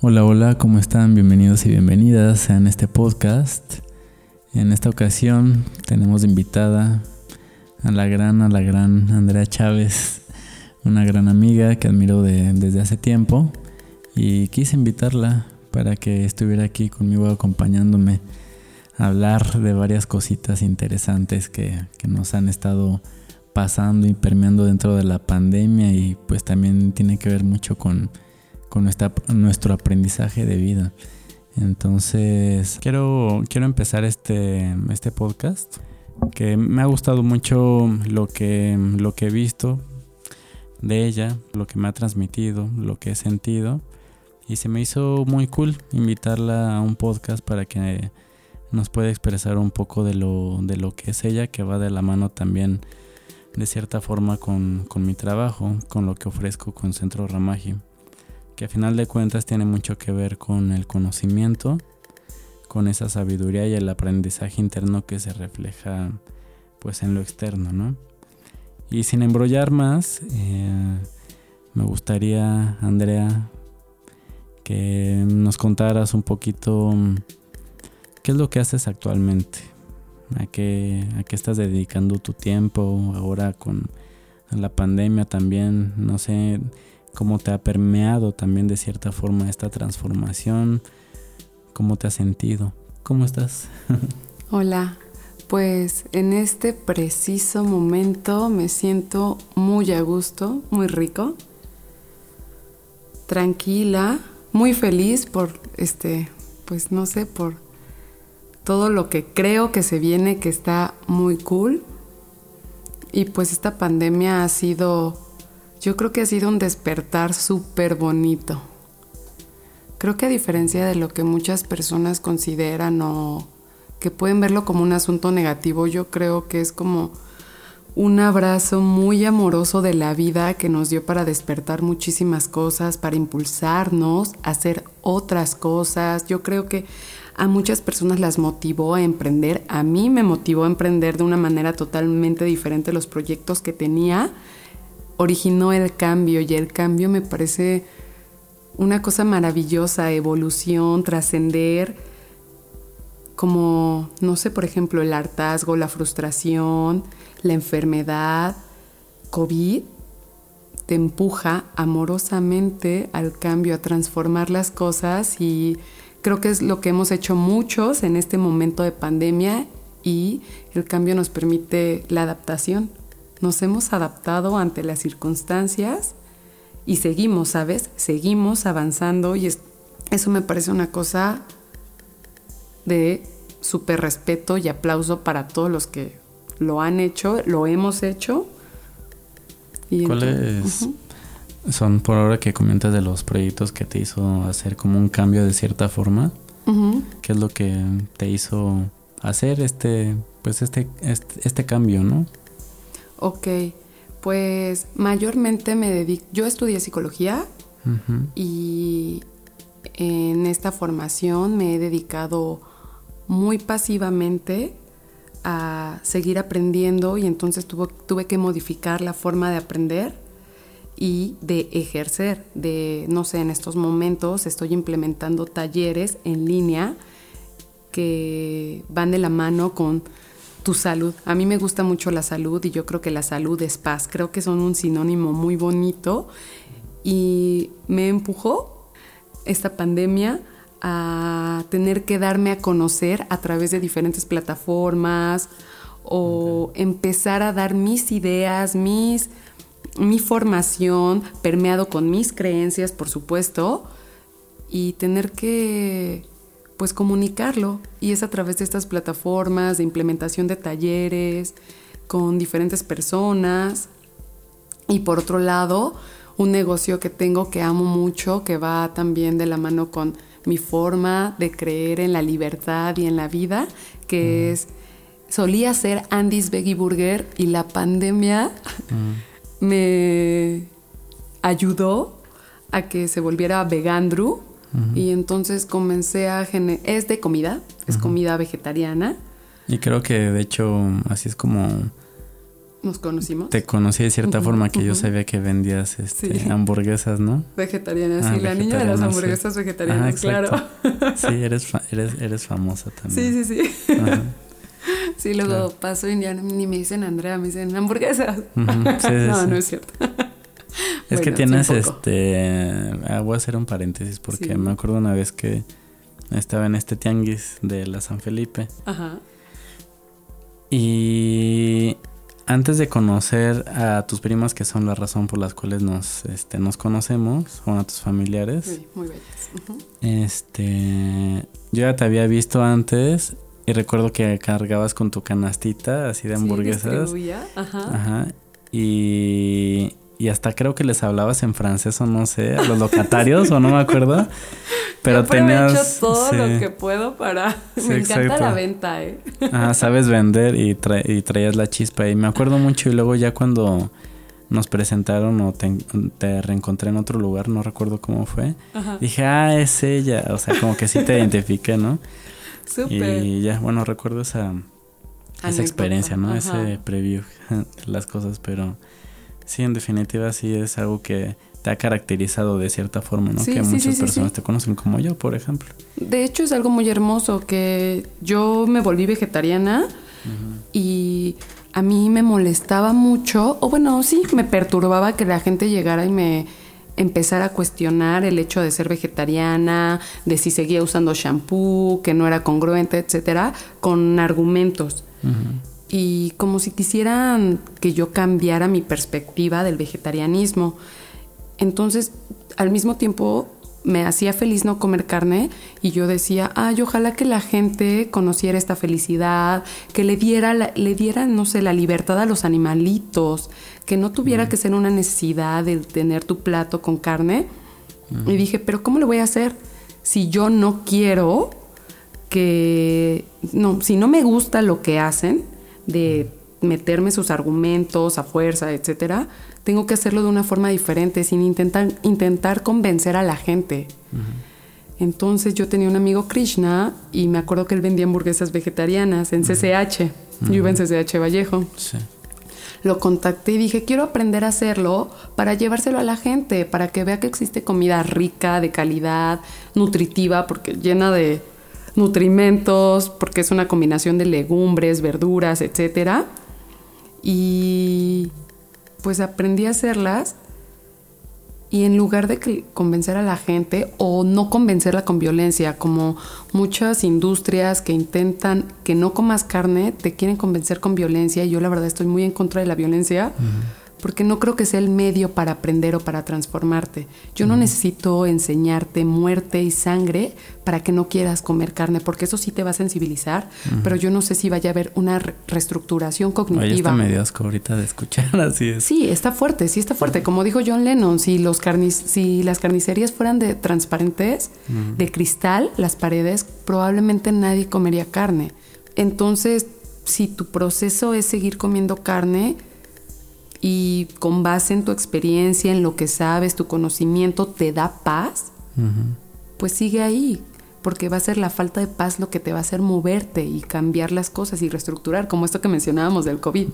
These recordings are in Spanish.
Hola, hola, ¿cómo están? Bienvenidos y bienvenidas a este podcast. En esta ocasión tenemos invitada a la gran, a la gran Andrea Chávez, una gran amiga que admiro desde hace tiempo y quise invitarla para que estuviera aquí conmigo acompañándome a hablar de varias cositas interesantes que, que nos han estado pasando y permeando dentro de la pandemia y pues también tiene que ver mucho con con nuestro aprendizaje de vida. Entonces, quiero, quiero empezar este, este podcast, que me ha gustado mucho lo que, lo que he visto de ella, lo que me ha transmitido, lo que he sentido. Y se me hizo muy cool invitarla a un podcast para que nos pueda expresar un poco de lo, de lo que es ella, que va de la mano también de cierta forma con, con mi trabajo, con lo que ofrezco con Centro Ramagi que a final de cuentas tiene mucho que ver con el conocimiento, con esa sabiduría y el aprendizaje interno que se refleja pues en lo externo, ¿no? Y sin embrollar más, eh, me gustaría, Andrea, que nos contaras un poquito qué es lo que haces actualmente, a qué, a qué estás dedicando tu tiempo ahora con la pandemia también, no sé, cómo te ha permeado también de cierta forma esta transformación, cómo te has sentido, cómo estás. Hola, pues en este preciso momento me siento muy a gusto, muy rico, tranquila, muy feliz por este, pues no sé, por todo lo que creo que se viene, que está muy cool. Y pues esta pandemia ha sido yo creo que ha sido un despertar súper bonito. Creo que a diferencia de lo que muchas personas consideran o que pueden verlo como un asunto negativo, yo creo que es como un abrazo muy amoroso de la vida que nos dio para despertar muchísimas cosas, para impulsarnos a hacer otras cosas. Yo creo que a muchas personas las motivó a emprender. A mí me motivó a emprender de una manera totalmente diferente los proyectos que tenía originó el cambio y el cambio me parece una cosa maravillosa, evolución, trascender, como, no sé, por ejemplo, el hartazgo, la frustración, la enfermedad, COVID, te empuja amorosamente al cambio, a transformar las cosas y creo que es lo que hemos hecho muchos en este momento de pandemia y el cambio nos permite la adaptación nos hemos adaptado ante las circunstancias y seguimos, ¿sabes? Seguimos avanzando y eso me parece una cosa de súper respeto y aplauso para todos los que lo han hecho, lo hemos hecho. ¿Cuáles son por ahora que comentas de los proyectos que te hizo hacer como un cambio de cierta forma? ¿Qué es lo que te hizo hacer este, pues este, este, este cambio, no? Ok, pues mayormente me dedico, yo estudié psicología y en esta formación me he dedicado muy pasivamente a seguir aprendiendo y entonces tuve que modificar la forma de aprender y de ejercer. De, no sé, en estos momentos estoy implementando talleres en línea que van de la mano con tu salud. A mí me gusta mucho la salud y yo creo que la salud es paz. Creo que son un sinónimo muy bonito y me empujó esta pandemia a tener que darme a conocer a través de diferentes plataformas o empezar a dar mis ideas, mis mi formación permeado con mis creencias, por supuesto, y tener que pues comunicarlo. Y es a través de estas plataformas de implementación de talleres con diferentes personas. Y por otro lado un negocio que tengo que amo mucho que va también de la mano con mi forma de creer en la libertad y en la vida que es solía ser Andy's Veggie Burger y la pandemia me ayudó a que se volviera vegandru y entonces comencé a generar... Es de comida, es comida vegetariana. Y creo que de hecho así es como nos conocimos. Te conocí de cierta forma que yo sabía que vendías este, hamburguesas, ¿no? Vegetarianas, ah, sí, la niña de las hamburguesas vegetarianas, claro. Sí, eres, eres, eres famosa también. Sí, sí, sí. Sí, luego paso y ya ni me dicen Andrea, me dicen hamburguesas. no, no es cierto. Es que tienes este. Ah, voy a hacer un paréntesis porque me acuerdo una vez que estaba en este tianguis de la San Felipe. Ajá. Y antes de conocer a tus primas, que son la razón por las cuales nos, este, nos conocemos, o a tus familiares. Sí, muy bellas. Este, yo ya te había visto antes y recuerdo que cargabas con tu canastita así de hamburguesas. Sí, Ajá. Ajá. Y, y hasta creo que les hablabas en francés o no sé, a los locatarios o no me acuerdo. Pero Yo tenías todo lo que puedo para me encanta la venta, eh. Ah, sabes vender y, y traías la chispa y me acuerdo mucho y luego ya cuando nos presentaron o te, reencontré en otro lugar, no recuerdo cómo fue. Dije, "Ah, es ella", o sea, como que sí te identifiqué, ¿no? Súper. Y ya, bueno, recuerdo esa esa experiencia, ¿no? Ese preview de las cosas, pero Sí, en definitiva sí es algo que te ha caracterizado de cierta forma, ¿no? que muchas personas te conocen como yo, por ejemplo. De hecho es algo muy hermoso que yo me volví vegetariana y a mí me molestaba mucho, o bueno, sí, me perturbaba que la gente llegara y me empezara a cuestionar el hecho de ser vegetariana, de si seguía usando shampoo, que no era congruente, etcétera, con argumentos y como si quisieran que yo cambiara mi perspectiva del vegetarianismo. Entonces, al mismo tiempo, me hacía feliz no comer carne y yo decía, ay, ojalá que la gente conociera esta felicidad, que le diera, le diera, no sé, la libertad a los animalitos, que no tuviera que ser una necesidad de tener tu plato con carne. Y dije, pero ¿cómo lo voy a hacer si yo no quiero que, no, si no me gusta lo que hacen? De meterme sus argumentos a fuerza, etcétera, tengo que hacerlo de una forma diferente, sin intentar, intentar convencer a la gente. Entonces yo tenía un amigo Krishna y me acuerdo que él vendía hamburguesas vegetarianas en CCH. Yo iba en CCH Vallejo. Lo contacté y dije, quiero aprender a hacerlo para llevárselo a la gente, para que vea que existe comida rica, de calidad, nutritiva, porque llena de nutrimentos, porque es una combinación de legumbres, verduras, etc. Y pues aprendí a hacerlas. Y en lugar de convencer a la gente o no convencerla con violencia, como muchas industrias que intentan que no comas carne, te quieren convencer con violencia y yo la verdad estoy muy en contra de la violencia porque no creo que sea el medio para aprender o para transformarte. Yo no necesito enseñarte muerte y sangre para que no quieras comer carne, porque eso sí te va a sensibilizar, pero yo no sé si vaya a haber una reestructuración cognitiva. Oye, está medio ahorita de escuchar, así es. Sí, está fuerte, sí está fuerte. Como dijo John Lennon, si, los si las carnicerías fueran de transparentes, de cristal, las paredes, probablemente nadie comería carne. Entonces, si tu proceso es seguir comiendo carne, y con base en tu experiencia, en lo que sabes, tu conocimiento te da paz, pues sigue ahí, porque va a ser la falta de paz lo que te va a hacer moverte y cambiar las cosas y reestructurar, como esto que mencionábamos del COVID.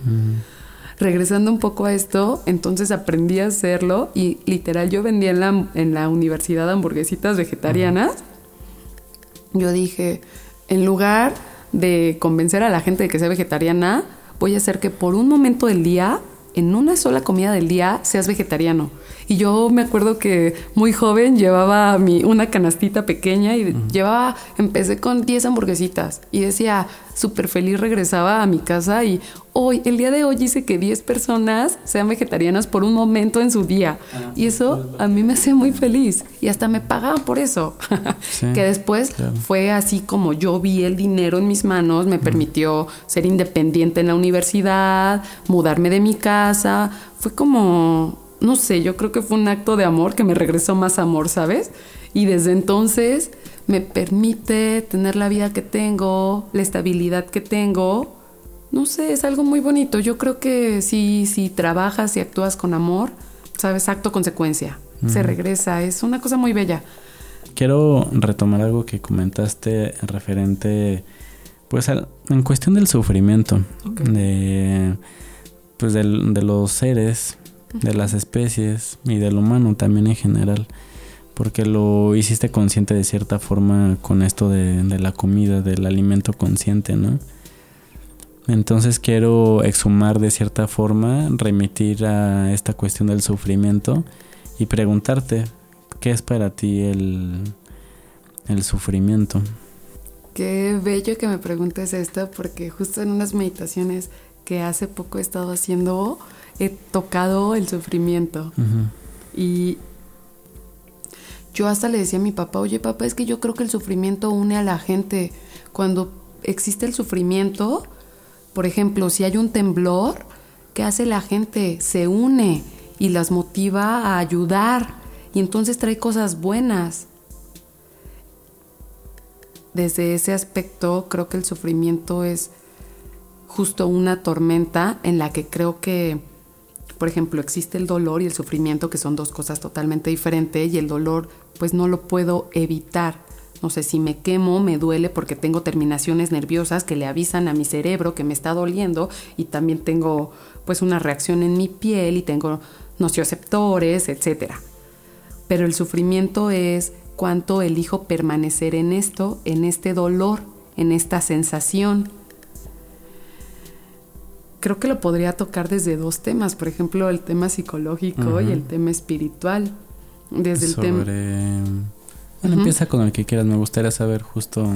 Regresando un poco a esto, entonces aprendí a hacerlo y literal yo vendía en la, en la universidad hamburguesitas vegetarianas. Yo dije, en lugar de convencer a la gente de que sea vegetariana, voy a hacer que por un momento del día en una sola comida del día seas vegetariano. Y yo me acuerdo que muy joven llevaba mi, una canastita pequeña y llevaba, empecé con 10 hamburguesitas y decía, súper feliz regresaba a mi casa y hoy, el día de hoy hice que 10 personas sean vegetarianas por un momento en su día. Ah, y eso a mí me hace muy feliz y hasta me pagaban por eso. que después fue así como yo vi el dinero en mis manos, me permitió ser independiente en la universidad, mudarme de mi casa. Fue como, no sé, yo creo que fue un acto de amor que me regresó más amor, ¿sabes? Y desde entonces me permite tener la vida que tengo, la estabilidad que tengo. No sé, es algo muy bonito. Yo creo que si, si trabajas y actúas con amor, sabes, acto consecuencia. Se regresa, es una cosa muy bella. Quiero retomar algo que comentaste referente, pues, en cuestión del sufrimiento. De pues de los seres, de las especies y del humano también en general. Porque lo hiciste consciente de cierta forma con esto de, la comida, del alimento consciente, ¿no? Entonces quiero exhumar de cierta forma, remitir a esta cuestión del sufrimiento y preguntarte, ¿qué es para ti el, el sufrimiento? Qué bello que me preguntes esto porque justo en unas meditaciones que hace poco he estado haciendo he tocado el sufrimiento. Y yo hasta le decía a mi papá, oye papá, es que yo creo que el sufrimiento une a la gente. Cuando existe el sufrimiento, por ejemplo, si hay un temblor, ¿qué hace la gente? Se une y las motiva a ayudar y entonces trae cosas buenas. Desde ese aspecto creo que el sufrimiento es justo una tormenta en la que creo que, por ejemplo, existe el dolor y el sufrimiento, que son dos cosas totalmente diferentes, y el dolor pues no lo puedo evitar. No sé, si me quemo, me duele porque tengo terminaciones nerviosas que le avisan a mi cerebro que me está doliendo y también tengo pues una reacción en mi piel y tengo nocioceptores, etc. Pero el sufrimiento es cuánto elijo permanecer en esto, en este dolor, en esta sensación creo que lo podría tocar desde dos temas, por ejemplo, el tema psicológico y el tema espiritual. Desde el tema... Bueno, empieza con el que quieras, me gustaría saber justo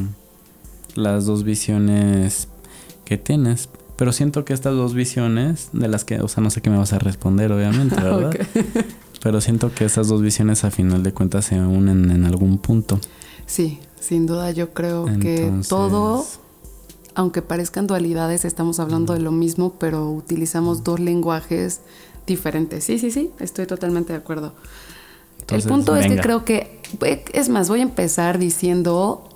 las dos visiones que tienes. Pero siento que estas dos visiones, de las que, o sea, no sé qué me vas a responder, obviamente, ¿verdad? Pero siento que esas dos visiones a final de cuentas se unen en algún punto. Sí, sin duda yo creo que todo aunque parezcan dualidades, estamos hablando de lo mismo, pero utilizamos dos lenguajes diferentes. Sí, sí, sí, estoy totalmente de acuerdo. el punto es que creo que, es más, voy a empezar diciendo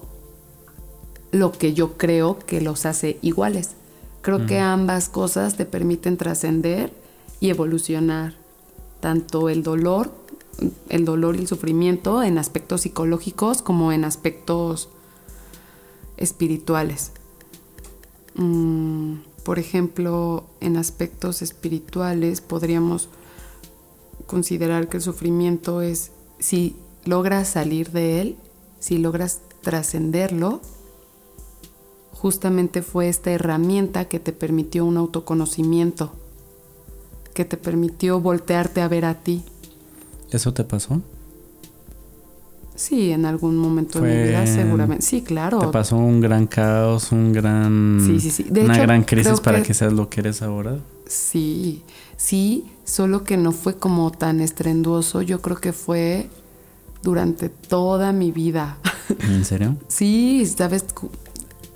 lo que yo creo que los hace iguales. Creo que ambas cosas te permiten trascender y evolucionar, tanto el dolor, el dolor y el sufrimiento en aspectos psicológicos como en aspectos espirituales. Mm, por ejemplo, en aspectos espirituales podríamos considerar que el sufrimiento es si logras salir de él, si logras trascenderlo, justamente fue esta herramienta que te permitió un autoconocimiento, que te permitió voltearte a ver a ti. ¿Eso te pasó? Sí, en algún momento de mi vida seguramente. Sí, claro. Te pasó un gran caos, un gran... Sí, sí, sí. una gran crisis para que... seas lo que eres ahora. Sí, sí, solo que no fue como tan estrenduoso. Yo creo que fue durante toda mi vida. ¿En serio? sí, sabes,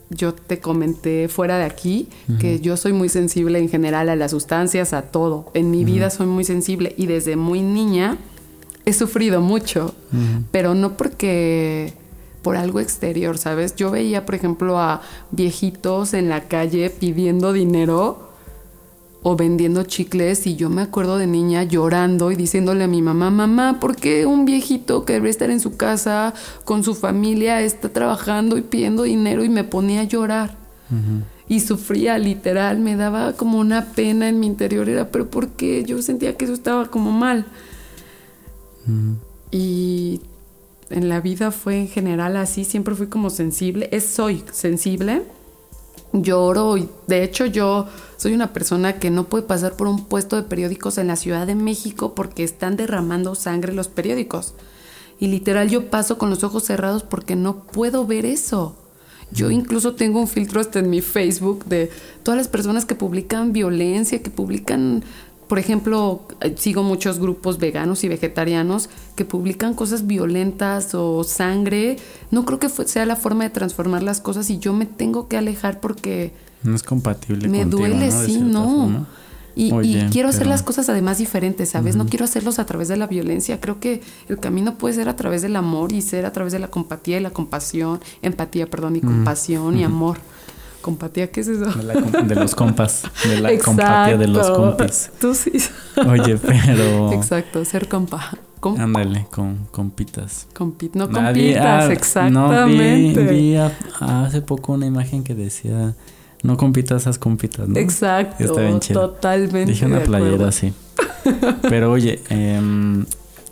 yo te comenté fuera de aquí que yo soy muy sensible en general a las sustancias, a todo. En mi vida soy muy sensible y desde muy niña he sufrido mucho, pero no porque por algo exterior, ¿sabes? Yo veía, por ejemplo, a viejitos en la calle pidiendo dinero o vendiendo chicles y yo me acuerdo de niña llorando y diciéndole a mi mamá, mamá, ¿por qué un viejito que debe estar en su casa con su familia está trabajando y pidiendo dinero y me ponía a llorar? Y sufría literal, me daba como una pena en mi interior, era, pero ¿por qué? Yo sentía que eso estaba como mal. Y en la vida fue en general así, siempre fui como sensible, es soy sensible, lloro y de hecho yo soy una persona que no puede pasar por un puesto de periódicos en la Ciudad de México porque están derramando sangre los periódicos. Y literal yo paso con los ojos cerrados porque no puedo ver eso. Yo incluso tengo un filtro hasta en mi Facebook de todas las personas que publican violencia, que publican por ejemplo, eh, sigo muchos grupos veganos y vegetarianos que publican cosas violentas o sangre. No creo que sea la forma de transformar las cosas y yo me tengo que alejar porque... No es compatible. Me duele, sí, no. Y, quiero hacer las cosas además diferentes, ¿sabes? No quiero hacerlos a través de la violencia. Creo que el camino puede ser a través del amor y ser a través de la compatía y la compasión, empatía, perdón, y compasión y amor. ¿Compatía qué es eso? De, los compas, de la compatía de los compis. Tú sí. Oye, pero... Exacto, ser compa. Ándale, con compitas. Compit no compitas, exactamente. No, vi, vi hace poco una imagen que decía, No compitas, haz compitas, ¿no? Exacto. Está bien chido. Totalmente. Dije una playera así. Pero oye, em,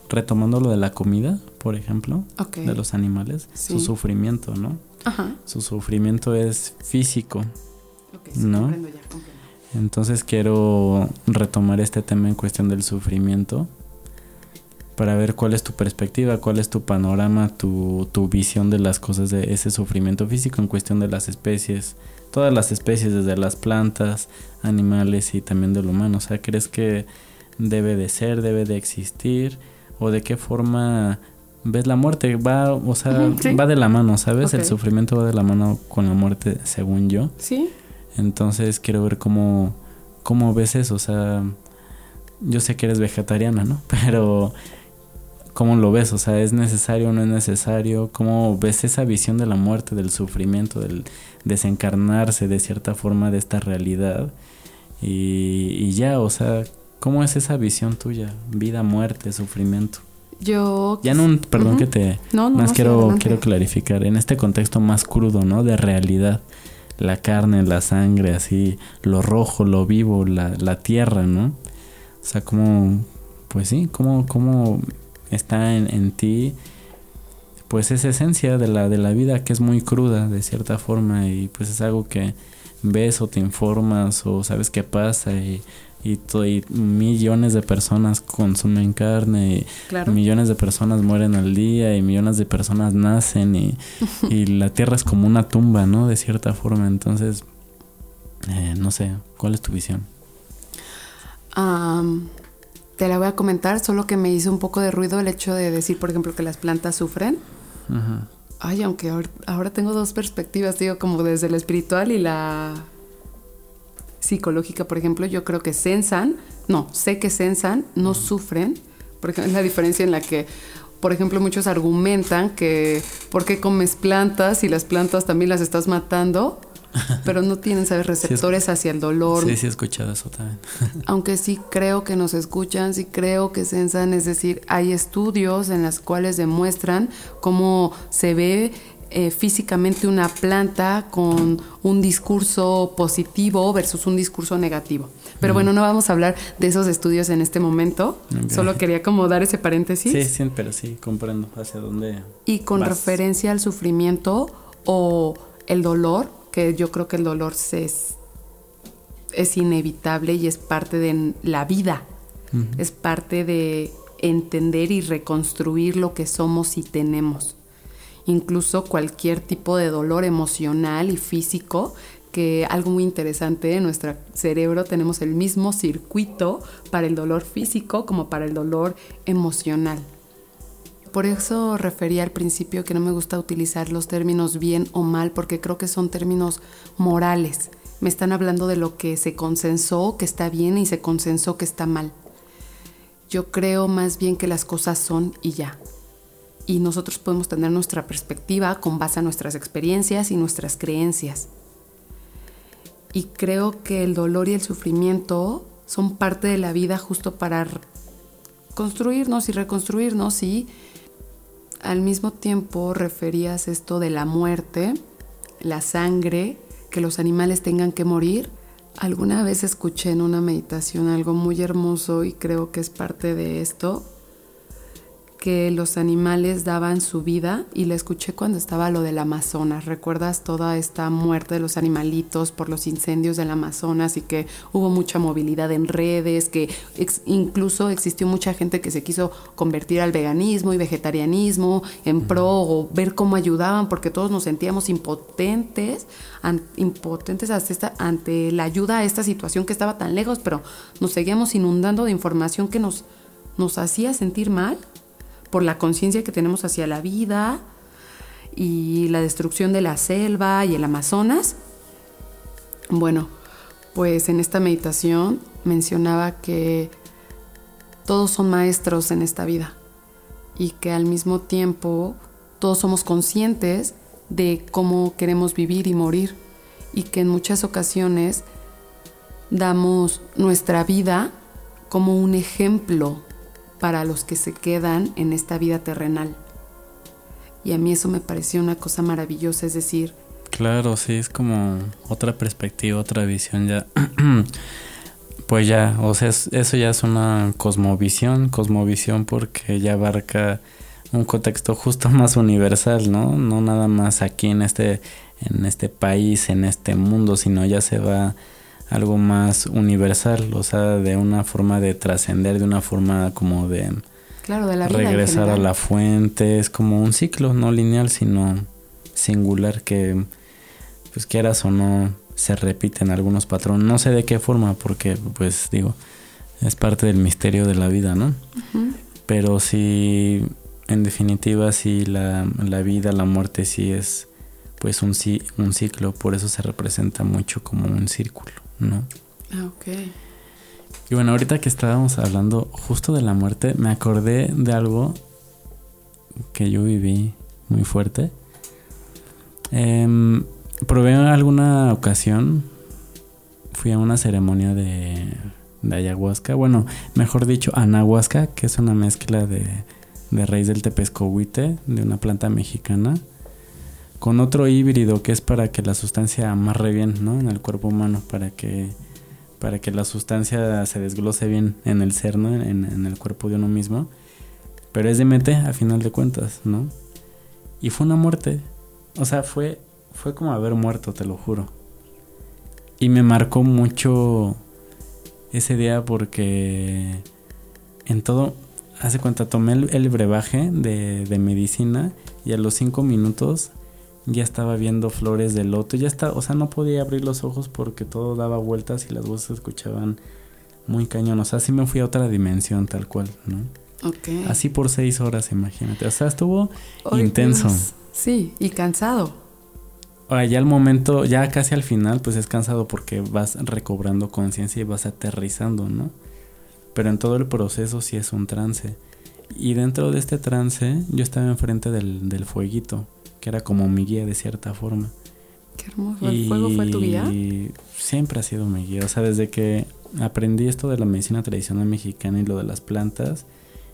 retomando lo de la comida, por ejemplo, de los animales, su sufrimiento, ¿no? Ajá. Su sufrimiento es físico, ¿no? Entonces quiero retomar este tema en cuestión del sufrimiento para ver cuál es tu perspectiva, cuál es tu panorama, tu, tu visión de las cosas de ese sufrimiento físico en cuestión de las especies, todas las especies, desde las plantas, animales y también del humano. O sea, ¿crees que debe de ser, debe de existir? ¿O de qué forma ves la muerte? Va, o sea, va de la mano, ¿sabes? El sufrimiento va de la mano con la muerte, según yo. Sí. Entonces quiero ver cómo, cómo ves eso. O sea, yo sé que eres vegetariana, ¿no? Pero ¿cómo lo ves? O sea, ¿es necesario o no es necesario? ¿Cómo ves esa visión de la muerte, del sufrimiento, del desencarnarse de cierta forma de esta realidad? Y, y ya, o sea, ¿cómo es esa visión tuya? Vida, muerte, sufrimiento. Yo... Ya no, perdón que te... No, no, más quiero, quiero clarificar, en este contexto más crudo, ¿no? De realidad la carne, la sangre, así, lo rojo, lo vivo, la, la tierra, ¿no? O sea, como, pues sí, como, como está en, en, ti, pues esa esencia de la, de la vida que es muy cruda de cierta forma y pues es algo que ves o te informas o sabes qué pasa y y, millones de personas consumen carne y millones de personas mueren al día y millones de personas nacen y, la tierra es como una tumba, ¿no? De cierta forma. Entonces, eh, no sé, ¿cuál es tu visión? te la voy a comentar, solo que me hizo un poco de ruido el hecho de decir, por ejemplo, que las plantas sufren. Ay, aunque ahora tengo dos perspectivas, digo, como desde la espiritual y la psicológica, por ejemplo, yo creo que sensan, no, sé que sensan, no sufren, porque es la diferencia en la que, por ejemplo, muchos argumentan que ¿por qué comes plantas y las plantas también las estás matando? Pero no tienen, ¿sabes? Receptores hacia el dolor. Sí, sí, he escuchado eso también. Aunque sí creo que nos escuchan, sí creo que sensan, es decir, hay estudios en los cuales demuestran cómo se ve eh, físicamente una planta con un discurso positivo versus un discurso negativo. Pero bueno, no vamos a hablar de esos estudios en este momento. Solo quería como dar ese paréntesis. Sí, sí, pero sí, comprendo hacia dónde. Y con referencia al sufrimiento o el dolor, que yo creo que el dolor es, es inevitable y es parte de la vida. Es parte de entender y reconstruir lo que somos y tenemos incluso cualquier tipo de dolor emocional y físico que algo muy interesante en nuestro cerebro tenemos el mismo circuito para el dolor físico como para el dolor emocional. Por eso refería al principio que no me gusta utilizar los términos bien o mal porque creo que son términos morales. Me están hablando de lo que se consensó que está bien y se consensó que está mal. Yo creo más bien que las cosas son y ya y nosotros podemos tener nuestra perspectiva con base a nuestras experiencias y nuestras creencias. Y creo que el dolor y el sufrimiento son parte de la vida justo para construirnos y reconstruirnos y al mismo tiempo referías esto de la muerte, la sangre, que los animales tengan que morir. Alguna vez escuché en una meditación algo muy hermoso y creo que es parte de esto, que los animales daban su vida y la escuché cuando estaba lo del Amazonas. ¿Recuerdas toda esta muerte de los animalitos por los incendios del Amazonas y que hubo mucha movilidad en redes, que incluso existió mucha gente que se quiso convertir al veganismo y vegetarianismo en pro o ver cómo ayudaban porque todos nos sentíamos impotentes, impotentes ante la ayuda a esta situación que estaba tan lejos, pero nos seguíamos inundando de información que nos, nos hacía sentir mal por la conciencia que tenemos hacia la vida y la destrucción de la selva y el Amazonas. Bueno, pues en esta meditación mencionaba que todos son maestros en esta vida y que al mismo tiempo todos somos conscientes de cómo queremos vivir y morir y que en muchas ocasiones damos nuestra vida como un ejemplo para los que se quedan en esta vida terrenal. Y a mí eso me pareció una cosa maravillosa, es decir... Claro, sí, es como otra perspectiva, otra visión ya. pues ya, o sea, eso ya es una cosmovisión, cosmovisión porque ya abarca un contexto justo más universal, ¿no? No nada más aquí en este en este país, en este mundo, sino ya se va algo más universal, o sea, de una forma de trascender, de una forma como de claro, de la regresar a la fuente, es como un ciclo no lineal, sino singular que pues quieras o no se repiten algunos patrones, no sé de qué forma, porque pues digo, es parte del misterio de la vida, ¿no? Pero sí, en definitiva, sí, la, la vida, la muerte sí es pues un, un ciclo, por eso se representa mucho como un círculo, ¿no? Ah, ok. Y bueno, ahorita que estábamos hablando justo de la muerte, me acordé de algo que yo viví muy fuerte. Eh, probé alguna ocasión, fui a una ceremonia de, de ayahuasca, bueno, mejor dicho, anahuasca, que es una mezcla de, de raíz del tepescohuite, de una planta mexicana con otro híbrido que es para que la sustancia amarre bien, ¿no? En el cuerpo humano, para que, para que la sustancia se desglose bien en el ser, ¿no? En, el cuerpo de uno mismo. Pero es mente a final de cuentas, ¿no? Y fue una muerte. O sea, fue, fue como haber muerto, te lo juro. Y me marcó mucho ese día porque en todo, hace cuenta, tomé el, brebaje de, de medicina y a los cinco minutos ya estaba viendo flores de loto, ya está, o sea, no podía abrir los ojos porque todo daba vueltas y las voces se escuchaban muy cañón, o sea, sí me fui a otra dimensión tal cual, ¿no? Ok. Así por seis horas, imagínate, o sea, estuvo intenso. Sí, y cansado. Ahora, ya al momento, ya casi al final, pues es cansado porque vas recobrando conciencia y vas aterrizando, ¿no? Pero en todo el proceso sí es un trance. Y dentro de este trance, yo estaba enfrente del, del fueguito que era como mi guía de cierta forma. Qué hermoso. ¿El fuego fue tu guía? Siempre ha sido mi guía. O sea, desde que aprendí esto de la medicina tradicional mexicana y lo de las plantas,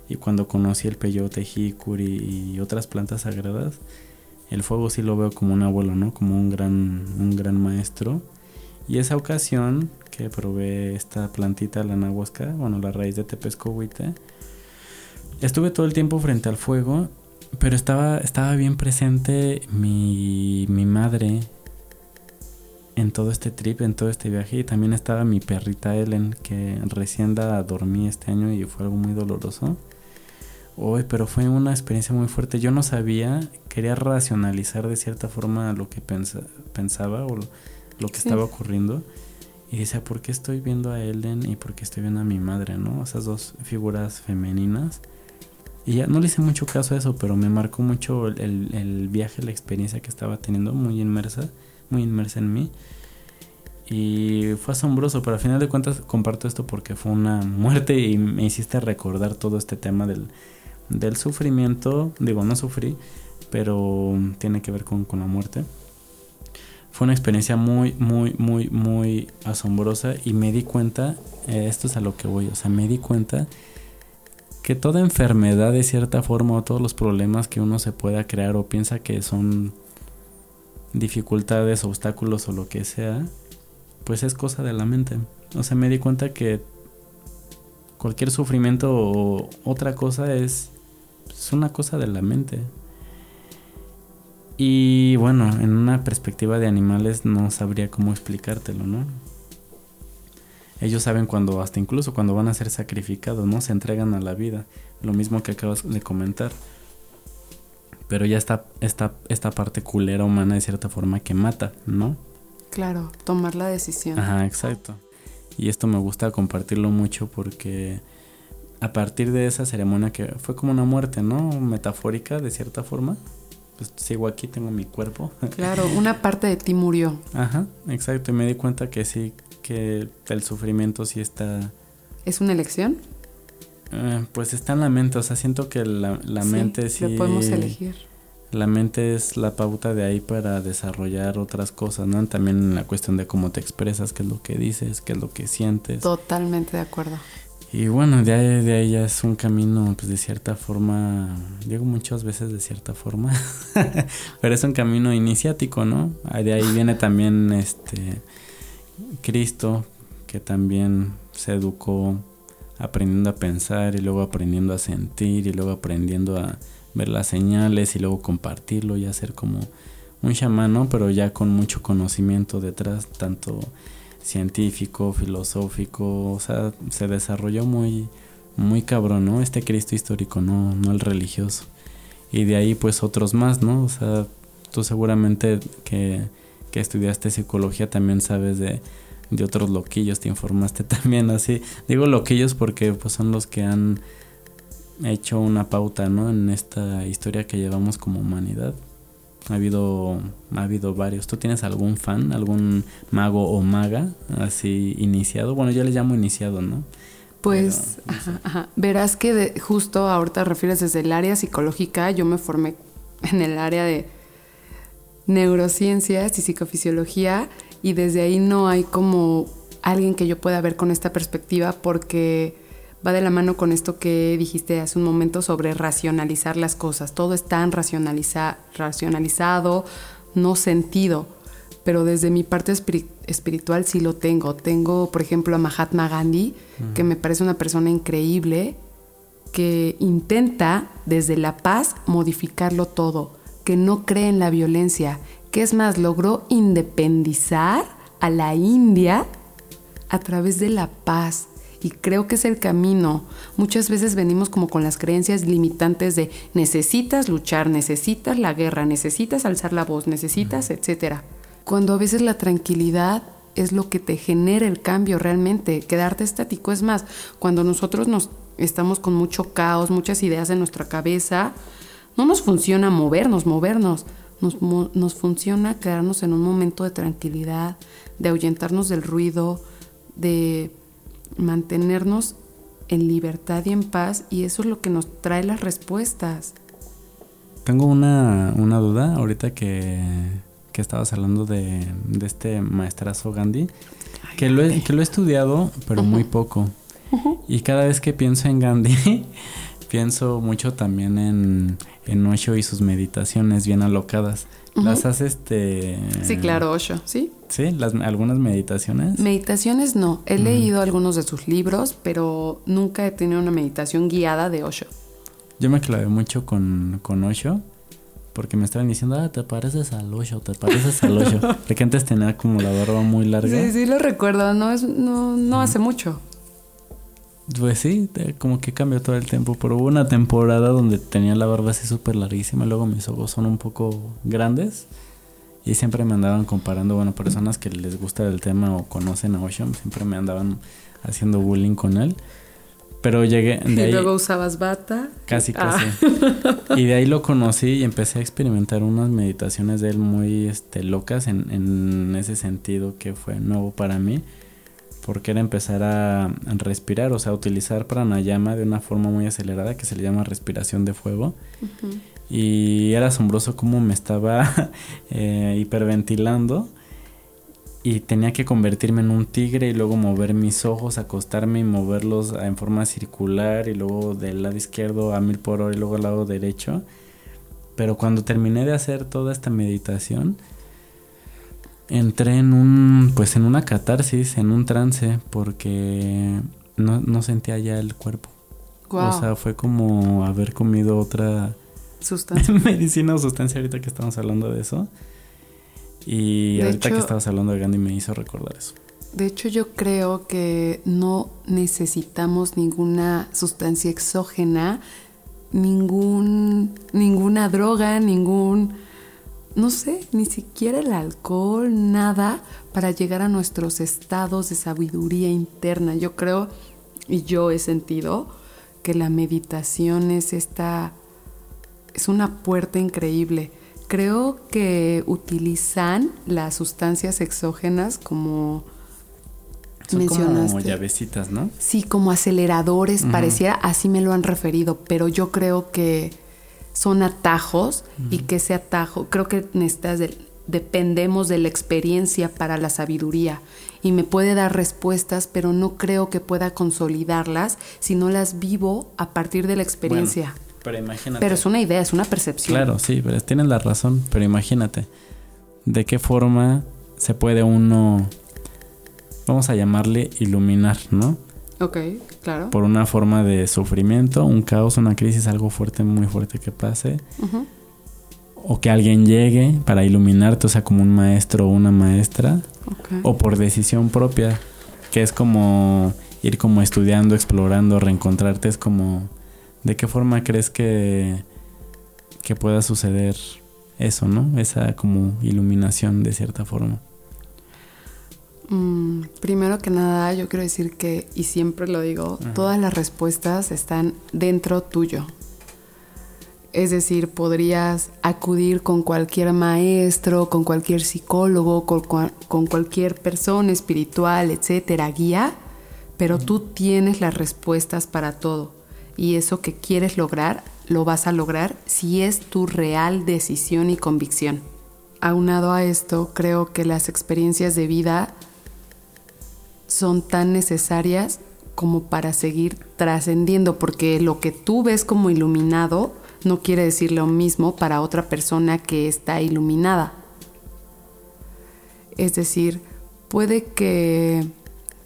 y cuando conocí el peyote, jicuri y otras plantas sagradas, el fuego sí lo veo como un abuelo, ¿no? Como un gran, un gran maestro. Y esa ocasión que probé esta plantita, la nahuasca, bueno, la raíz de tepescohuite, estuve todo el tiempo frente al fuego pero estaba, estaba bien presente mi, mi madre en todo este trip, en todo este viaje. Y también estaba mi perrita Ellen, que recién la dormí este año y fue algo muy doloroso. Uy, pero fue una experiencia muy fuerte. Yo no sabía, quería racionalizar de cierta forma lo que pensaba o lo, que estaba ocurriendo. Y decía, ¿por qué estoy viendo a Ellen y por qué estoy viendo a mi madre, no? Esas dos figuras femeninas. Y ya no le hice mucho caso a eso, pero me marcó mucho el, el, viaje, la experiencia que estaba teniendo, muy inmersa, muy inmersa en mí. Y fue asombroso, pero al final de cuentas comparto esto porque fue una muerte y me hiciste recordar todo este tema del, del sufrimiento. Digo, no sufrí, pero tiene que ver con, con la muerte. Fue una experiencia muy, muy, muy, muy asombrosa y me di cuenta, eh, esto es a lo que voy, o sea, me di cuenta que toda enfermedad de cierta forma o todos los problemas que uno se pueda crear o piensa que son dificultades, obstáculos o lo que sea, pues es cosa de la mente. O sea, me di cuenta que cualquier sufrimiento o otra cosa es, es una cosa de la mente. Y bueno, en una perspectiva de animales no sabría cómo explicártelo, ¿no? Ellos saben cuando, hasta incluso cuando van a ser sacrificados, ¿no? Se entregan a la vida. Lo mismo que acabas de comentar. Pero ya está esta, esta parte culera humana de cierta forma que mata, ¿no? Claro, tomar la decisión. Ajá, exacto. Y esto me gusta compartirlo mucho porque a partir de esa ceremonia que fue como una muerte, ¿no? Metafórica de cierta forma. Pues sigo aquí, tengo mi cuerpo. Claro, una parte de ti murió. Ajá, exacto. Y me di cuenta que sí, que el sufrimiento sí está... ¿Es una elección? Eh, pues está en la mente, o sea, siento que la, mente sí... Lo podemos elegir. La mente es la pauta de ahí para desarrollar otras cosas, ¿no? También la cuestión de cómo te expresas, qué es lo que dices, qué es lo que sientes. Totalmente de acuerdo. Y bueno, de ahí, de ahí ya es un camino, pues de cierta forma, digo muchas veces de cierta forma, pero es un camino iniciático, ¿no? De ahí viene también este Cristo, que también se educó aprendiendo a pensar y luego aprendiendo a sentir y luego aprendiendo a ver las señales y luego compartirlo y hacer como un chamán, ¿no? Pero ya con mucho conocimiento detrás, tanto científico, filosófico, o sea, se desarrolló muy, muy cabrón, ¿no? Este Cristo histórico, no, no el religioso. Y de ahí pues otros más, ¿no? O sea, tú seguramente que, que estudiaste psicología también sabes de, de otros loquillos, te informaste también así. Digo loquillos porque pues son los que han hecho una pauta, ¿no? En esta historia que llevamos como humanidad. Ha habido, ha habido varios. ¿Tú tienes algún fan, algún mago o maga así iniciado? Bueno, yo le llamo iniciado, ¿no? Pues, verás que justo ahorita refieres desde el área psicológica, yo me formé en el área de neurociencias y psicofisiología y desde ahí no hay como alguien que yo pueda ver con esta perspectiva porque va de la mano con esto que dijiste hace un momento sobre racionalizar las cosas. Todo es tan racionaliza racionalizado, no sentido, pero desde mi parte espiritual sí lo tengo. Tengo, por ejemplo, a Mahatma Gandhi, que me parece una persona increíble, que intenta desde la paz modificarlo todo, que no cree en la violencia, que es más, logró independizar a la India a través de la paz. Y creo que es el camino. Muchas veces venimos como con las creencias limitantes de necesitas luchar, necesitas la guerra, necesitas alzar la voz, necesitas, etcétera. Cuando a veces la tranquilidad es lo que te genera el cambio realmente. Quedarte estático es más, cuando nosotros nos estamos con mucho caos, muchas ideas en nuestra cabeza, no nos funciona movernos, movernos. Nos, nos funciona quedarnos en un momento de tranquilidad, de ahuyentarnos del ruido, de mantenernos en libertad y en paz y eso es lo que nos trae las respuestas. Tengo una, una duda ahorita que, que estabas hablando de, de, este maestrazo Gandhi, que lo, he, que lo he estudiado, pero muy poco. Y cada vez que pienso en Gandhi, pienso mucho también en, en Osho y sus meditaciones bien alocadas. ¿Las hace este...? Sí, claro, Osho, ¿sí? ¿Sí? Las, ¿Algunas meditaciones? Meditaciones no. He leído algunos de sus libros, pero nunca he tenido una meditación guiada de Osho. Yo me clavé mucho con, con Osho, porque me estaban diciendo, ah, te pareces al Osho, te pareces al Osho. porque antes tenía como la barba muy larga. Sí, sí, lo recuerdo, no, es, no, no hace mucho. Pues sí, como que cambió todo el tiempo, pero hubo una temporada donde tenía la barba así súper larguísima, luego mis ojos son un poco grandes y siempre me andaban comparando, bueno, personas que les gusta el tema o conocen a Ocean, siempre me andaban haciendo bullying con él. Pero llegué... De y luego usabas bata. Casi, ah. casi. Y de ahí lo conocí y empecé a experimentar unas meditaciones de él muy este, locas en, en ese sentido que fue nuevo para mí porque era empezar a respirar, o sea, utilizar pranayama de una forma muy acelerada que se le llama respiración de fuego. Y era asombroso cómo me estaba eh, hiperventilando y tenía que convertirme en un tigre y luego mover mis ojos, acostarme y moverlos en forma circular y luego del lado izquierdo a mil por hora y luego al lado derecho. Pero cuando terminé de hacer toda esta meditación, entré en un, pues en una catarsis, en un trance, porque no, sentía ya el cuerpo. O sea, fue como haber comido otra sustancia. medicina o sustancia ahorita que estamos hablando de eso. Y ahorita que estabas hablando de Gandhi me hizo recordar eso. De hecho, yo creo que no necesitamos ninguna sustancia exógena, ningún, ninguna droga, ningún no sé, ni siquiera el alcohol, nada para llegar a nuestros estados de sabiduría interna. Yo creo y yo he sentido que la meditación es esta es una puerta increíble. Creo que utilizan las sustancias exógenas como Son como llavecitas, ¿no? Sí, como aceleradores, pareciera, así me lo han referido, pero yo creo que son atajos y que ese atajo, creo que necesitas dependemos de la experiencia para la sabiduría y me puede dar respuestas, pero no creo que pueda consolidarlas si no las vivo a partir de la experiencia. Pero imagínate. Pero es una idea, es una percepción. Claro, sí, pero tienes la razón, pero imagínate, ¿de qué forma se puede uno, vamos a llamarle iluminar, ¿no? Ok, claro. Por una forma de sufrimiento, un caos, una crisis, algo fuerte, muy fuerte que pase. O que alguien llegue para iluminarte, o sea, como un maestro o una maestra. O por decisión propia, que es como ir como estudiando, explorando, reencontrarte. Es como, ¿de qué forma crees que, que pueda suceder eso, no? Esa como iluminación de cierta forma. Mm, primero que nada, yo quiero decir que, y siempre lo digo, todas las respuestas están dentro tuyo. Es decir, podrías acudir con cualquier maestro, con cualquier psicólogo, con, cualquier persona espiritual, etcétera, guía, pero tú tienes las respuestas para todo. Y eso que quieres lograr, lo vas a lograr si es tu real decisión y convicción. Aunado a esto, creo que las experiencias de vida son tan necesarias como para seguir trascendiendo, porque lo que tú ves como iluminado no quiere decir lo mismo para otra persona que está iluminada. Es decir, puede que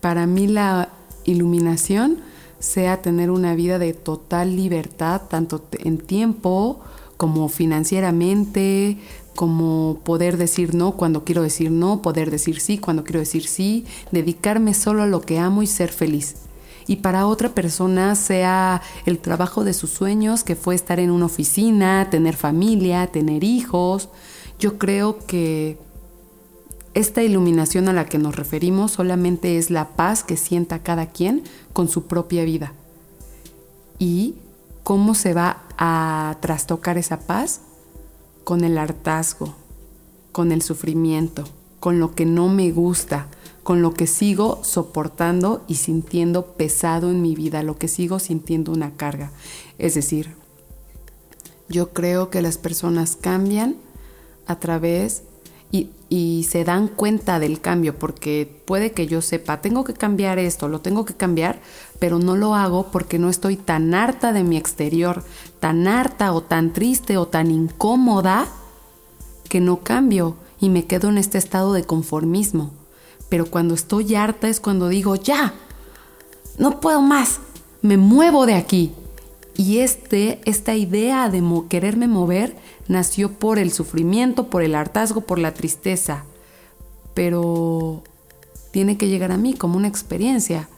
para mí la iluminación sea tener una vida de total libertad, tanto en tiempo como financieramente, como poder decir no cuando quiero decir no, poder decir sí cuando quiero decir sí, dedicarme solo a lo que amo y ser feliz. Y para otra persona sea el trabajo de sus sueños, que fue estar en una oficina, tener familia, tener hijos. Yo creo que esta iluminación a la que nos referimos solamente es la paz que sienta cada quien con su propia vida. ¿Y cómo se va a trastocar esa paz? con el hartazgo, con el sufrimiento, con lo que no me gusta, con lo que sigo soportando y sintiendo pesado en mi vida, lo que sigo sintiendo una carga. Es decir, yo creo que las personas cambian a través y, se dan cuenta del cambio, porque puede que yo sepa, tengo que cambiar esto, lo tengo que cambiar, pero no lo hago porque no estoy tan harta de mi exterior, tan harta o tan triste o tan incómoda que no cambio y me quedo en este estado de conformismo. Pero cuando estoy harta es cuando digo, ya, no puedo más, me muevo de aquí. Y este, esta idea de quererme mover nació por el sufrimiento, por el hartazgo, por la tristeza. Pero tiene que llegar a mí como una experiencia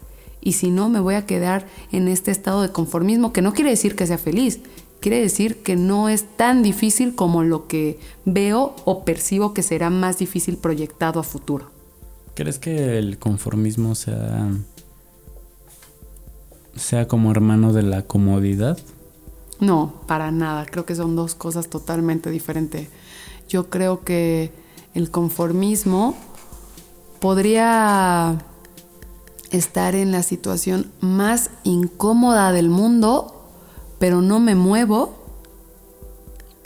y si no me voy a quedar en este estado de conformismo que no quiere decir que sea feliz, quiere decir que no es tan difícil como lo que veo o percibo que será más difícil proyectado a futuro. ¿Crees que el conformismo sea sea como hermano de la comodidad? No, para nada. Creo que son dos cosas totalmente diferentes. Yo creo que el conformismo podría estar en la situación más incómoda del mundo, pero no me muevo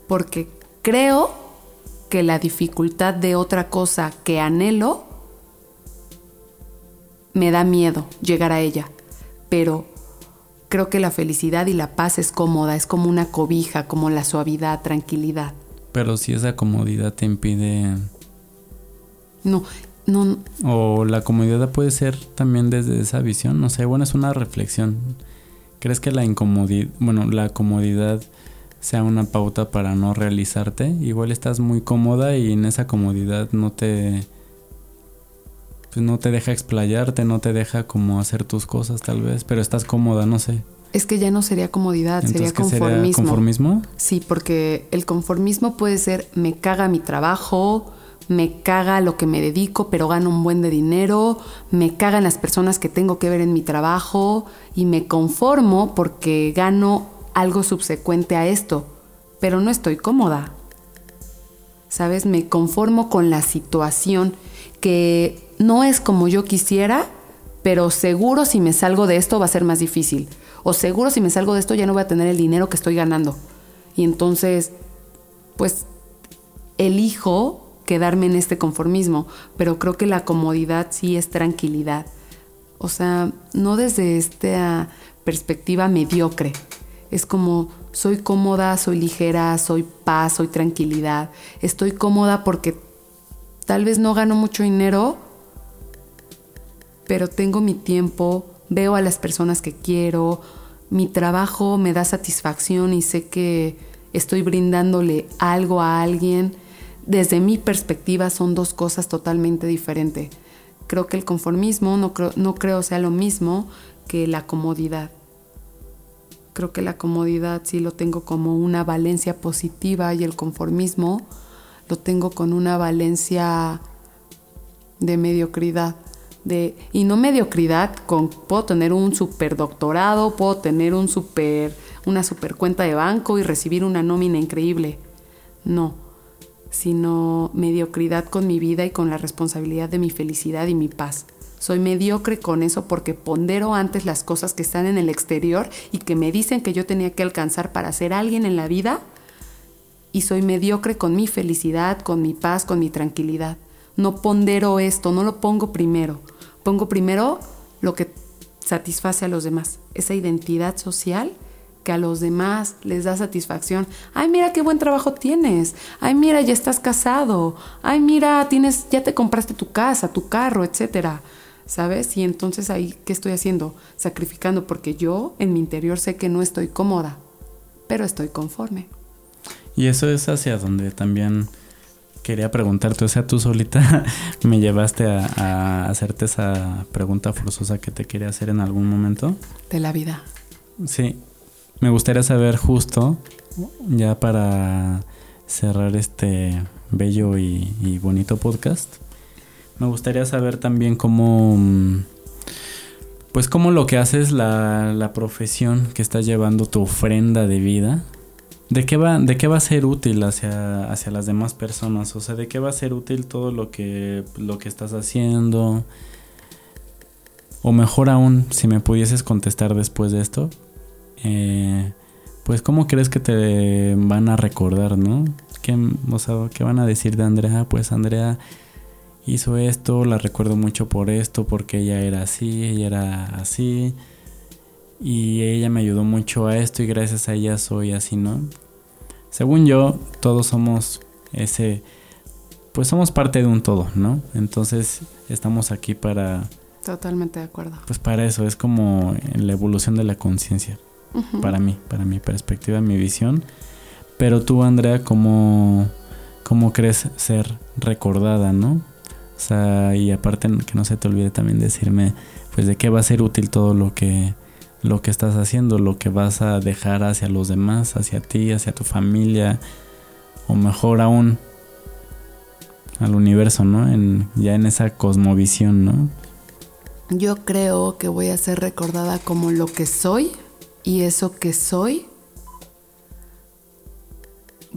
porque creo que la dificultad de otra cosa que anhelo me da miedo llegar a ella, pero creo que la felicidad y la paz es cómoda, es como una cobija, como la suavidad, tranquilidad. Pero si esa comodidad te impide... No, no, o la comodidad puede ser también desde esa visión, no sé, bueno, es una reflexión. ¿Crees que la incomodidad, bueno, la comodidad sea una pauta para no realizarte? Igual estás muy cómoda y en esa comodidad no te pues no te deja explayarte, no te deja como hacer tus cosas tal vez, pero estás cómoda, no sé. Es que ya no sería comodidad, sería conformismo. Sería conformismo. Sí, porque el conformismo puede ser me caga mi trabajo, me caga lo que me dedico, pero gano un buen de dinero, me cagan las personas que tengo que ver en mi trabajo y me conformo porque gano algo subsecuente a esto, pero no estoy cómoda. ¿Sabes? Me conformo con la situación que no es como yo quisiera, pero seguro si me salgo de esto va a ser más difícil. O seguro si me salgo de esto ya no voy a tener el dinero que estoy ganando. Y entonces, pues, elijo quedarme en este conformismo, pero creo que la comodidad sí es tranquilidad. O sea, no desde esta perspectiva mediocre. Es como soy cómoda, soy ligera, soy paz, soy tranquilidad. Estoy cómoda porque tal vez no gano mucho dinero, pero tengo mi tiempo, veo a las personas que quiero, mi trabajo me da satisfacción y sé que estoy brindándole algo a alguien. Desde mi perspectiva son dos cosas totalmente diferentes. Creo que el conformismo no creo, no creo sea lo mismo que la comodidad. Creo que la comodidad sí lo tengo como una valencia positiva y el conformismo lo tengo con una valencia de mediocridad. De, y no mediocridad con puedo tener un super doctorado, puedo tener un una super cuenta de banco y recibir una nómina increíble. No, sino mediocridad con mi vida y con la responsabilidad de mi felicidad y mi paz. Soy mediocre con eso porque pondero antes las cosas que están en el exterior y que me dicen que yo tenía que alcanzar para ser alguien en la vida. Y soy mediocre con mi felicidad, con mi paz, con mi tranquilidad. No pondero esto, no lo pongo primero. Pongo primero lo que satisface a los demás, esa identidad social que a los demás les da satisfacción. Ay, mira qué buen trabajo tienes. Ay, mira, ya estás casado. Ay, mira, tienes ya te compraste tu casa, tu carro, etcétera. ¿Sabes? Y entonces ahí qué estoy haciendo? Sacrificando porque yo en mi interior sé que no estoy cómoda, pero estoy conforme. Y eso es hacia donde también quería preguntarte, o sea, tú solita me llevaste a, a, hacerte esa pregunta forzosa que te quería hacer en algún momento. De la vida. Sí, me gustaría saber justo, ya para cerrar este bello y, y bonito podcast, me gustaría saber también cómo, pues cómo lo que haces, la, la profesión que estás llevando, tu ofrenda de vida, ¿De qué, va, ¿De qué va a ser útil hacia, hacia las demás personas? O sea, ¿de qué va a ser útil todo lo que, lo que estás haciendo? O mejor aún, si me pudieses contestar después de esto, eh, pues ¿cómo crees que te van a recordar, no? ¿Qué, o ¿qué van a decir de Andrea? Pues Andrea hizo esto, la recuerdo mucho por esto, porque ella era así, ella era así y ella me ayudó mucho a esto y gracias a ella soy así, ¿no? Según yo, todos somos ese, pues somos parte de un todo, ¿no? Entonces estamos aquí para... Totalmente de acuerdo. Pues para eso, es como la evolución de la conciencia, para mí, para mi perspectiva, mi visión. Pero tú, Andrea, ¿cómo, ¿cómo crees ser recordada, no? O sea, y aparte que no se te olvide también decirme, pues de qué va a ser útil todo lo que lo que estás haciendo, lo que vas a dejar hacia los demás, hacia ti, hacia tu familia, o mejor aún, al universo, ¿no? En, ya en esa cosmovisión, ¿no? Yo creo que voy a ser recordada como lo que soy y eso que soy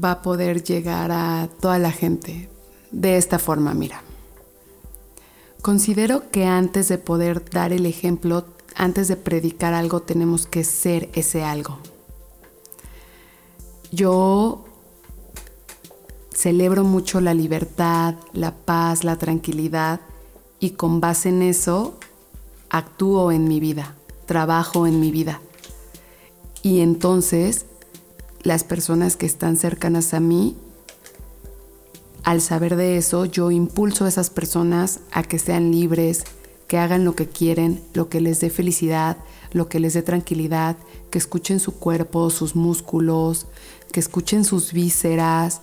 va a poder llegar a toda la gente de esta forma, mira. Considero que antes de poder dar el ejemplo antes de predicar algo tenemos que ser ese algo. Yo celebro mucho la libertad, la paz, la tranquilidad y con base en eso actúo en mi vida, trabajo en mi vida. Y entonces las personas que están cercanas a mí, al saber de eso, yo impulso a esas personas a que sean libres, que hagan lo que quieren, lo que les dé felicidad, lo que les dé tranquilidad, que escuchen su cuerpo, sus músculos, que escuchen sus vísceras,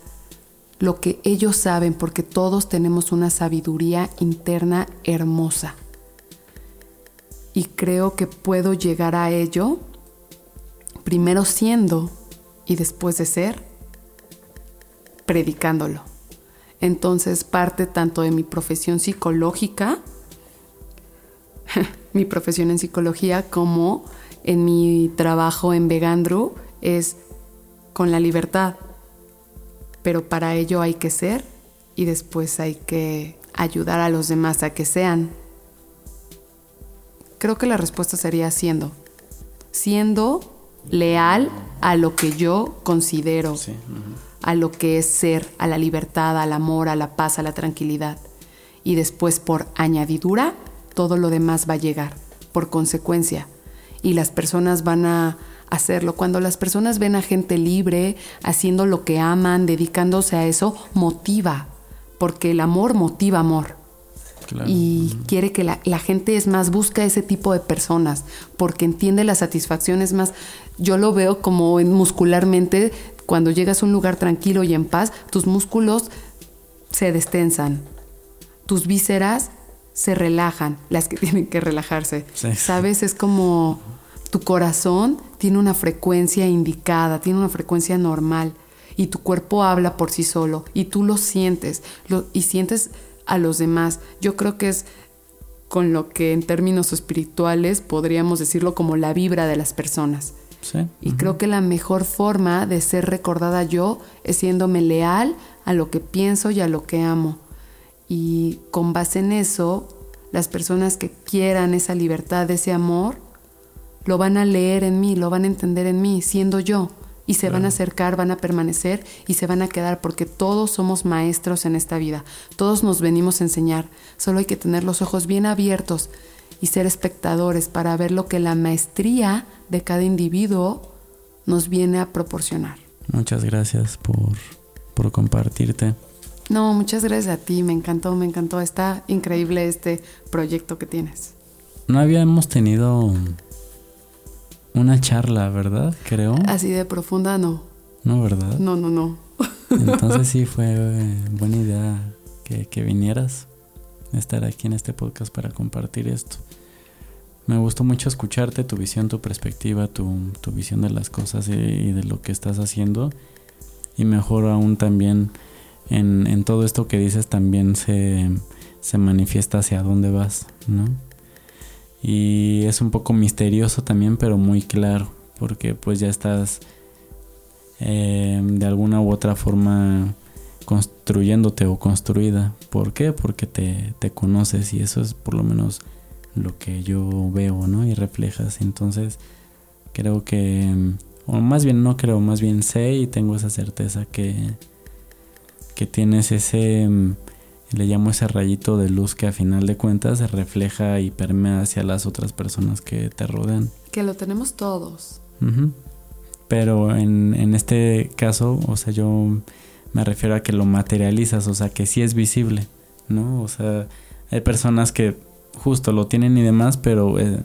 lo que ellos saben, porque todos tenemos una sabiduría interna hermosa. Y creo que puedo llegar a ello primero siendo y después de ser, predicándolo. Entonces parte tanto de mi profesión psicológica, mi profesión en psicología como en mi trabajo en Vegandru es con la libertad. Pero para ello hay que ser y después hay que ayudar a los demás a que sean. Creo que la respuesta sería siendo. Siendo leal a lo que yo considero. a lo que es ser, a la libertad, al amor, a la paz, a la tranquilidad. Y después por añadidura, todo lo demás va a llegar, por consecuencia. Y las personas van a hacerlo. Cuando las personas ven a gente libre, haciendo lo que aman, dedicándose a eso, motiva, porque el amor motiva amor. Y quiere que la, la, gente es más, busca ese tipo de personas, porque entiende la satisfacción, es más, yo lo veo como muscularmente, cuando llegas a un lugar tranquilo y en paz, tus músculos se destensan, tus vísceras se relajan, las que tienen que relajarse. ¿Sabes? Es como tu corazón tiene una frecuencia indicada, tiene una frecuencia normal y tu cuerpo habla por sí solo y tú lo sientes y sientes a los demás. Yo creo que es con lo que en términos espirituales podríamos decirlo como la vibra de las personas. Y creo que la mejor forma de ser recordada yo es siéndome leal a lo que pienso y a lo que amo. Y con base en eso, las personas que quieran esa libertad, ese amor, lo van a leer en mí, lo van a entender en mí, siendo yo. Y se van a acercar, van a permanecer y se van a quedar porque todos somos maestros en esta vida. Todos nos venimos a enseñar. Solo hay que tener los ojos bien abiertos y ser espectadores para ver lo que la maestría de cada individuo nos viene a proporcionar. Muchas gracias por, por compartirte. No, muchas gracias a ti, me encantó, me encantó. Está increíble este proyecto que tienes. No habíamos tenido una charla, ¿verdad? Creo. Así de profunda, no. No, ¿verdad? No, no, no. Entonces sí fue eh, buena idea que, que vinieras a estar aquí en este podcast para compartir esto. Me gustó mucho escucharte, tu visión, tu perspectiva, tu, tu visión de las cosas y, de lo que estás haciendo. Y mejor aún también en, en todo esto que dices también se, se manifiesta hacia dónde vas, ¿no? Y es un poco misterioso también, pero muy claro, porque pues ya estás eh, de alguna u otra forma construyéndote o construida. ¿Por qué? Porque te, te, conoces y eso es por lo menos lo que yo veo, ¿no? Y reflejas. Entonces creo que, o más bien no creo, más bien sé y tengo esa certeza que, que tienes ese le llamo ese rayito de luz que a final de cuentas se refleja y permea hacia las otras personas que te rodean. Que lo tenemos todos. Pero en, en, este caso, o sea, yo me refiero a que lo materializas, o sea, que sí es visible, ¿no? O sea, hay personas que justo lo tienen y demás, pero eh,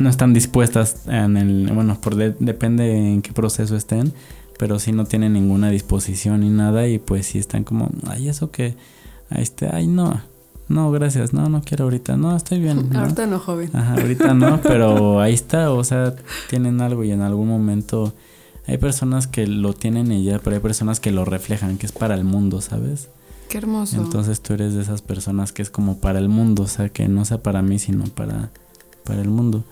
no están dispuestas en el, bueno, por depende en qué proceso estén, pero sí no tienen ninguna disposición ni nada y pues sí están como, ay, eso que, ahí está, ay, no, no, gracias, no, no quiero ahorita, no, estoy bien. Ahorita no, joven. Ajá, ahorita no, pero ahí está, o sea, tienen algo y en algún momento hay personas que lo tienen y ya, pero hay personas que lo reflejan, que es para el mundo, ¿sabes? Qué hermoso. Entonces tú eres de esas personas que es como para el mundo, o sea, que no sea para mí, sino para, para el mundo.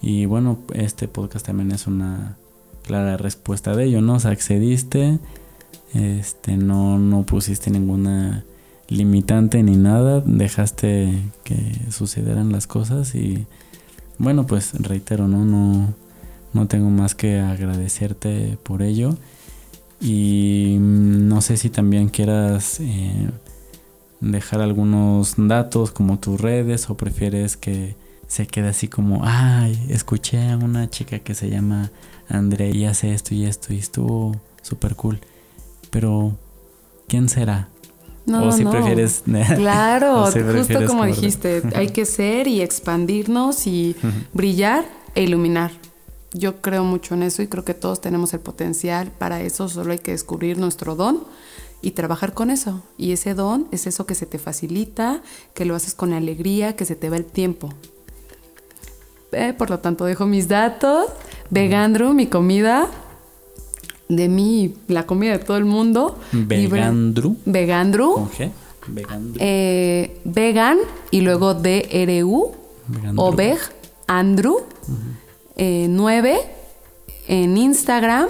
Y bueno, este podcast también es una clara respuesta de ello, ¿no? O accediste, este, no, no pusiste ninguna limitante ni nada, dejaste que sucedieran las cosas y bueno, pues reitero, ¿no? No, no tengo más que agradecerte por ello y no sé si también quieras eh, dejar algunos datos como tus redes o prefieres que se quede así como, ay, escuché a una chica que se llama Andrea y hace esto y esto y estuvo súper cool. Pero, ¿quién será? No, o si prefieres. Claro, justo como dijiste, hay que ser y expandirnos y brillar e iluminar. Yo creo mucho en eso y creo que todos tenemos el potencial para eso, solo hay que descubrir nuestro don y trabajar con eso. Y ese don es eso que se te facilita, que lo haces con alegría, que se te va el tiempo. Eh, por lo tanto, dejo mis datos. Vegandro, mi comida. De mí, la comida de todo el mundo. Vegandru. Vegandru. ¿Con G? Eh, vegan y luego D-R-U. O Veg, Andrew. 9 eh, en Instagram.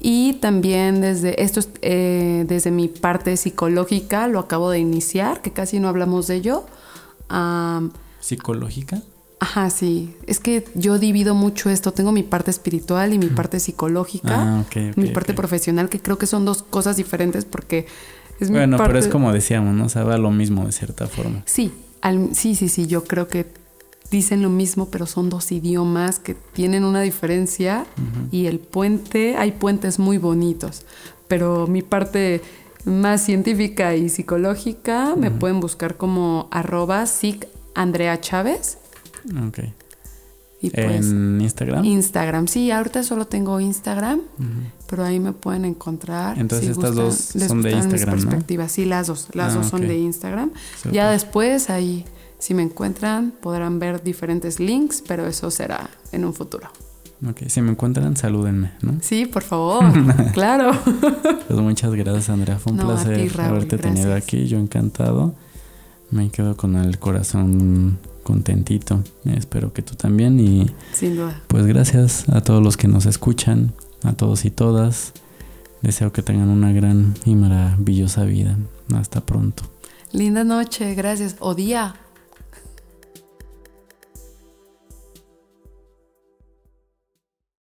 Y también desde esto es, desde mi parte psicológica, lo acabo de iniciar, que casi no hablamos de ello. ¿Psicológica? Ajá, sí. Es que yo divido mucho esto. Tengo mi parte espiritual y mi parte psicológica. Ah, mi parte profesional, que creo que son dos cosas diferentes porque es bueno, pero es como decíamos, ¿no? Sabe lo mismo de cierta forma. Sí, sí, sí, sí. Yo creo que dicen lo mismo, pero son dos idiomas que tienen una diferencia. Y el puente, hay puentes muy bonitos. Pero mi parte más científica y psicológica me pueden buscar como arroba Andrea Chávez. Ok. Y pues, ¿En Instagram? Instagram, sí, ahorita solo tengo Instagram, pero ahí me pueden encontrar. Entonces estas dos son de Instagram, mis perspectivas. Sí, las dos, las ah, dos son de Instagram. Ya después ahí, si me encuentran, podrán ver diferentes links, pero eso será en un futuro. Ok, si me encuentran, salúdenme, ¿no? Sí, por favor, claro. Pues muchas gracias, Andrea. Fue un placer haberte tenido aquí. Yo encantado. Me quedo con el corazón contentito. Espero que tú también. Y Sin duda. Pues gracias a todos los que nos escuchan, a todos y todas. Deseo que tengan una gran y maravillosa vida. Hasta pronto. Linda noche, gracias. O día.